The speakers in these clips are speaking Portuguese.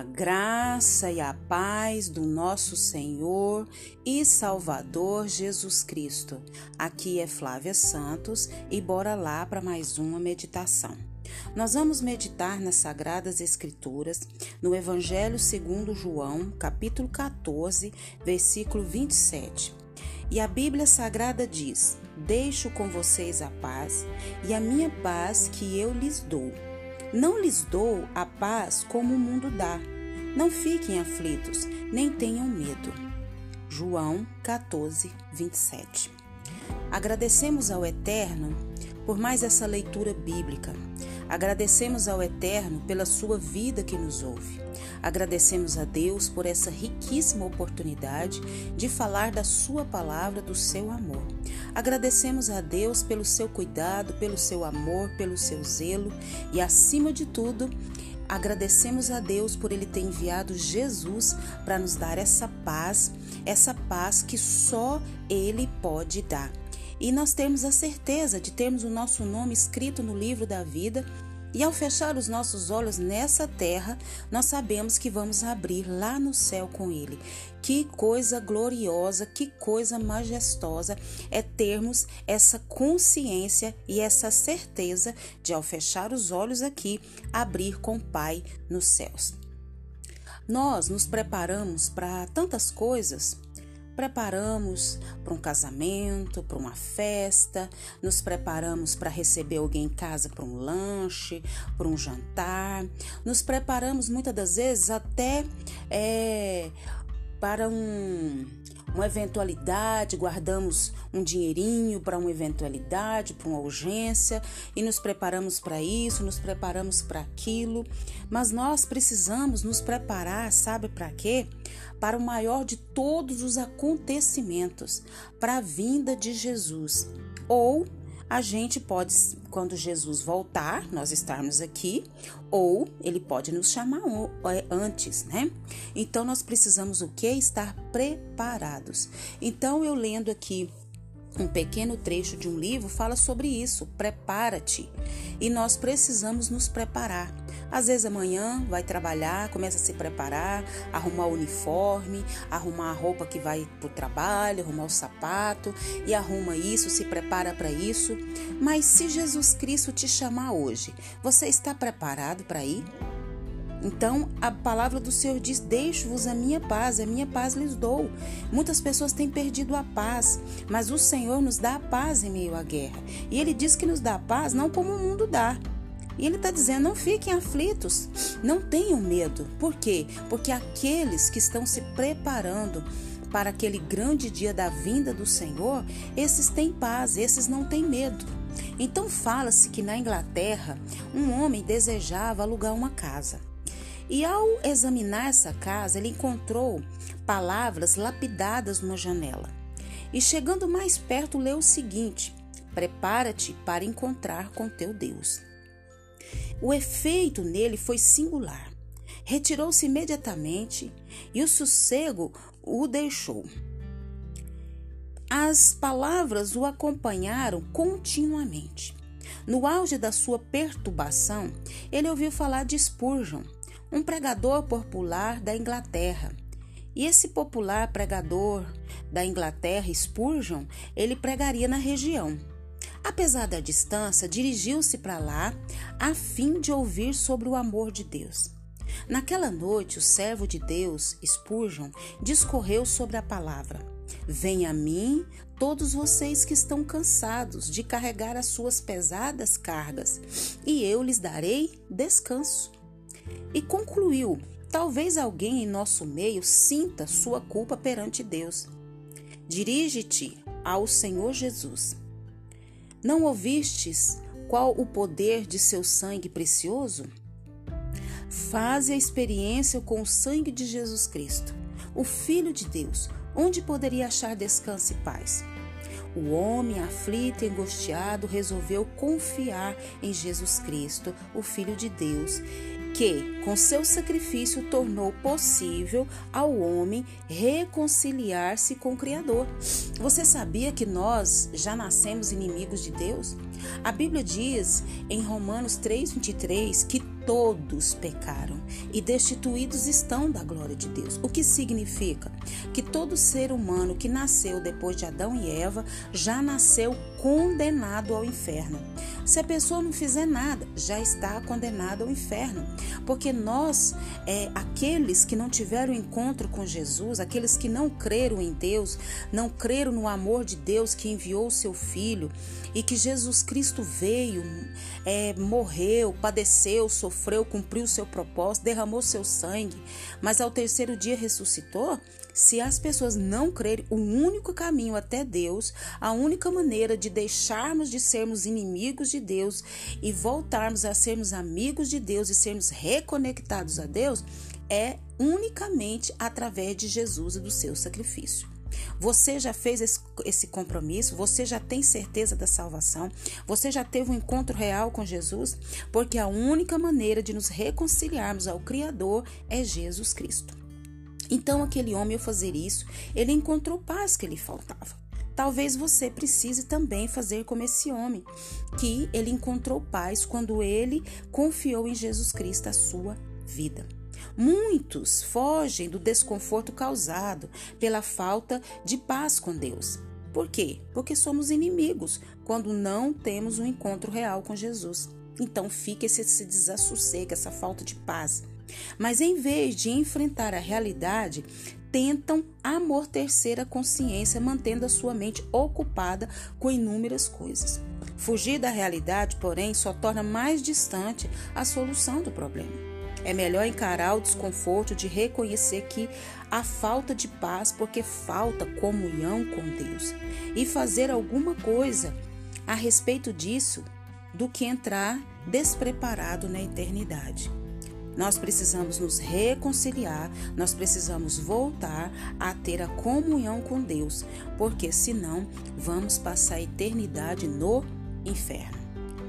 A graça e a paz do nosso Senhor e Salvador Jesus Cristo. Aqui é Flávia Santos e bora lá para mais uma meditação. Nós vamos meditar nas Sagradas Escrituras, no Evangelho segundo João, capítulo 14, versículo 27. E a Bíblia Sagrada diz: Deixo com vocês a paz e a minha paz que eu lhes dou não lhes dou a paz como o mundo dá. Não fiquem aflitos, nem tenham medo. João 14, 27. Agradecemos ao Eterno por mais essa leitura bíblica. Agradecemos ao Eterno pela sua vida que nos ouve. Agradecemos a Deus por essa riquíssima oportunidade de falar da Sua palavra, do seu amor. Agradecemos a Deus pelo seu cuidado, pelo seu amor, pelo seu zelo e, acima de tudo, agradecemos a Deus por Ele ter enviado Jesus para nos dar essa paz, essa paz que só Ele pode dar e nós temos a certeza de termos o nosso nome escrito no livro da vida. E ao fechar os nossos olhos nessa terra, nós sabemos que vamos abrir lá no céu com Ele. Que coisa gloriosa, que coisa majestosa é termos essa consciência e essa certeza de, ao fechar os olhos aqui, abrir com o Pai nos céus. Nós nos preparamos para tantas coisas preparamos para um casamento, para uma festa, nos preparamos para receber alguém em casa para um lanche, para um jantar, nos preparamos muitas das vezes até é, para um uma eventualidade, guardamos um dinheirinho para uma eventualidade, para uma urgência e nos preparamos para isso, nos preparamos para aquilo, mas nós precisamos nos preparar, sabe para quê? Para o maior de todos os acontecimentos, para a vinda de Jesus ou a gente pode, quando Jesus voltar, nós estarmos aqui, ou ele pode nos chamar é, antes, né? Então nós precisamos o que? Estar preparados. Então eu lendo aqui um pequeno trecho de um livro fala sobre isso. Prepara-te. E nós precisamos nos preparar. Às vezes amanhã vai trabalhar, começa a se preparar, arrumar o uniforme, arrumar a roupa que vai para o trabalho, arrumar o sapato e arruma isso, se prepara para isso. Mas se Jesus Cristo te chamar hoje, você está preparado para ir? Então, a palavra do Senhor diz: Deixo-vos a minha paz, a minha paz lhes dou. Muitas pessoas têm perdido a paz, mas o Senhor nos dá a paz em meio à guerra. E Ele diz que nos dá a paz não como o mundo dá. E ele está dizendo: não fiquem aflitos, não tenham medo. Por quê? Porque aqueles que estão se preparando para aquele grande dia da vinda do Senhor, esses têm paz, esses não têm medo. Então fala-se que na Inglaterra um homem desejava alugar uma casa. E ao examinar essa casa, ele encontrou palavras lapidadas numa janela. E chegando mais perto, leu o seguinte: Prepara-te para encontrar com teu Deus. O efeito nele foi singular. Retirou-se imediatamente e o sossego o deixou. As palavras o acompanharam continuamente. No auge da sua perturbação, ele ouviu falar de Spurgeon, um pregador popular da Inglaterra. E esse popular pregador da Inglaterra, Spurgeon, ele pregaria na região. Apesar da distância, dirigiu-se para lá a fim de ouvir sobre o amor de Deus. Naquela noite, o servo de Deus, Spurgeon, discorreu sobre a palavra: Venha a mim, todos vocês que estão cansados de carregar as suas pesadas cargas, e eu lhes darei descanso. E concluiu: Talvez alguém em nosso meio sinta sua culpa perante Deus. Dirige-te ao Senhor Jesus. Não ouvistes qual o poder de seu sangue precioso? Faze a experiência com o sangue de Jesus Cristo, o Filho de Deus, onde poderia achar descanso e paz. O homem aflito e angustiado resolveu confiar em Jesus Cristo, o Filho de Deus, que, com seu sacrifício, tornou possível ao homem reconciliar-se com o Criador. Você sabia que nós já nascemos inimigos de Deus? A Bíblia diz em Romanos 3,23 que todos pecaram e destituídos estão da glória de Deus. O que significa? Que todo ser humano que nasceu depois de Adão e Eva já nasceu condenado ao inferno. Se a pessoa não fizer nada, já está condenado ao inferno. Porque nós, é, aqueles que não tiveram encontro com Jesus, aqueles que não creram em Deus, não creram no amor de Deus que enviou o seu Filho e que Jesus Cristo veio, é, morreu, padeceu, sofreu, cumpriu o seu propósito, derramou seu sangue, mas ao terceiro dia ressuscitou, se as pessoas não crerem, o único caminho até Deus, a única maneira de deixarmos de sermos inimigos de Deus e voltarmos a sermos amigos de Deus e sermos reconectados a Deus é unicamente através de Jesus e do seu sacrifício. Você já fez esse, esse, compromisso? Você já tem certeza da salvação? Você já teve um encontro real com Jesus? Porque a única maneira de nos reconciliarmos ao Criador é Jesus Cristo. Então, aquele homem, ao fazer isso, ele encontrou paz que lhe faltava. Talvez você precise também fazer como esse homem, que ele encontrou paz quando ele confiou em Jesus Cristo a sua vida. Muitos fogem do desconforto causado pela falta de paz com Deus. Por quê? Porque somos inimigos quando não temos um encontro real com Jesus. Então fica esse, esse desassossego, essa falta de paz. Mas em vez de enfrentar a realidade, tentam amortecer a consciência, mantendo a sua mente ocupada com inúmeras coisas. Fugir da realidade, porém, só torna mais distante a solução do problema. É melhor encarar o desconforto de reconhecer que há falta de paz porque falta comunhão com Deus e fazer alguma coisa a respeito disso do que entrar despreparado na eternidade. Nós precisamos nos reconciliar, nós precisamos voltar a ter a comunhão com Deus, porque senão vamos passar a eternidade no inferno.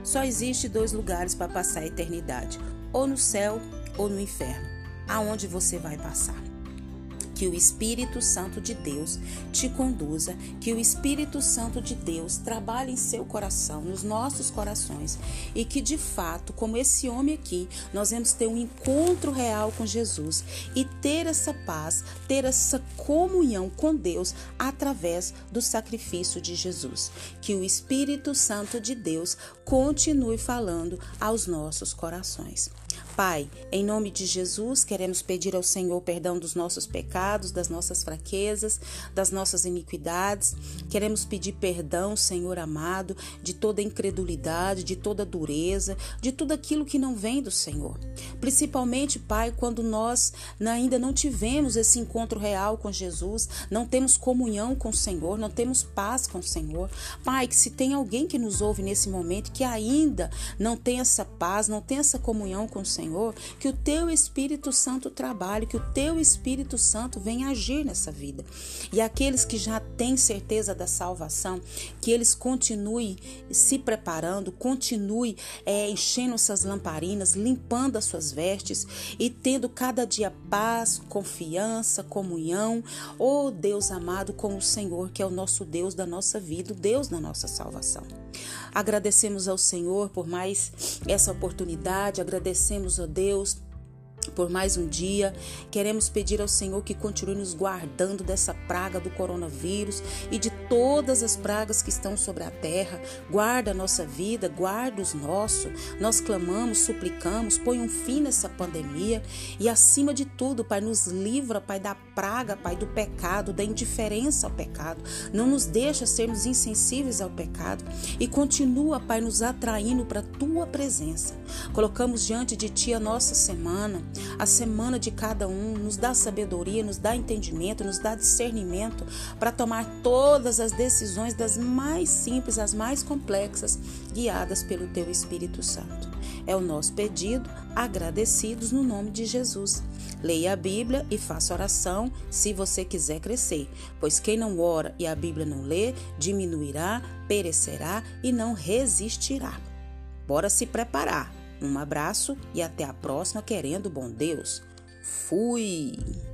Só existe dois lugares para passar a eternidade: ou no céu ou no inferno. Aonde você vai passar? que o Espírito Santo de Deus te conduza, que o Espírito Santo de Deus trabalhe em seu coração, nos nossos corações, e que de fato, como esse homem aqui, nós vamos ter um encontro real com Jesus e ter essa paz, ter essa comunhão com Deus através do sacrifício de Jesus. Que o Espírito Santo de Deus continue falando aos nossos corações. Pai, em nome de Jesus, queremos pedir ao Senhor perdão dos nossos pecados, das nossas fraquezas, das nossas iniquidades. Queremos pedir perdão, Senhor amado, de toda incredulidade, de toda dureza, de tudo aquilo que não vem do Senhor. Principalmente, Pai, quando nós ainda não tivemos esse encontro real com Jesus, não temos comunhão com o Senhor, não temos paz com o Senhor. Pai, que se tem alguém que nos ouve nesse momento que ainda não tem essa paz, não tem essa comunhão com o Senhor, Senhor, que o teu Espírito Santo trabalhe, que o teu Espírito Santo venha agir nessa vida. E aqueles que já têm certeza da salvação, que eles continuem se preparando, continuem é, enchendo suas lamparinas, limpando as suas vestes e tendo cada dia paz, confiança, comunhão. Oh Deus amado, com o Senhor, que é o nosso Deus da nossa vida, o Deus da nossa salvação. Agradecemos ao Senhor por mais essa oportunidade, agradecemos a Deus por mais um dia. Queremos pedir ao Senhor que continue nos guardando dessa praga do coronavírus e de todas as pragas que estão sobre a terra. Guarda a nossa vida, guarda os nossos. Nós clamamos, suplicamos, põe um fim nessa pandemia e acima de tudo, Pai, nos livra, Pai, da praga, Pai, do pecado, da indiferença ao pecado. Não nos deixa sermos insensíveis ao pecado e continua, Pai, nos atraindo para a tua presença. Colocamos diante de ti a nossa semana a semana de cada um, nos dá sabedoria, nos dá entendimento, nos dá discernimento para tomar todas as decisões das mais simples às mais complexas, guiadas pelo teu Espírito Santo. É o nosso pedido, agradecidos no nome de Jesus. Leia a Bíblia e faça oração se você quiser crescer, pois quem não ora e a Bíblia não lê, diminuirá, perecerá e não resistirá. Bora se preparar Um abraço e até a próxima, querendo bom Deus. Fui!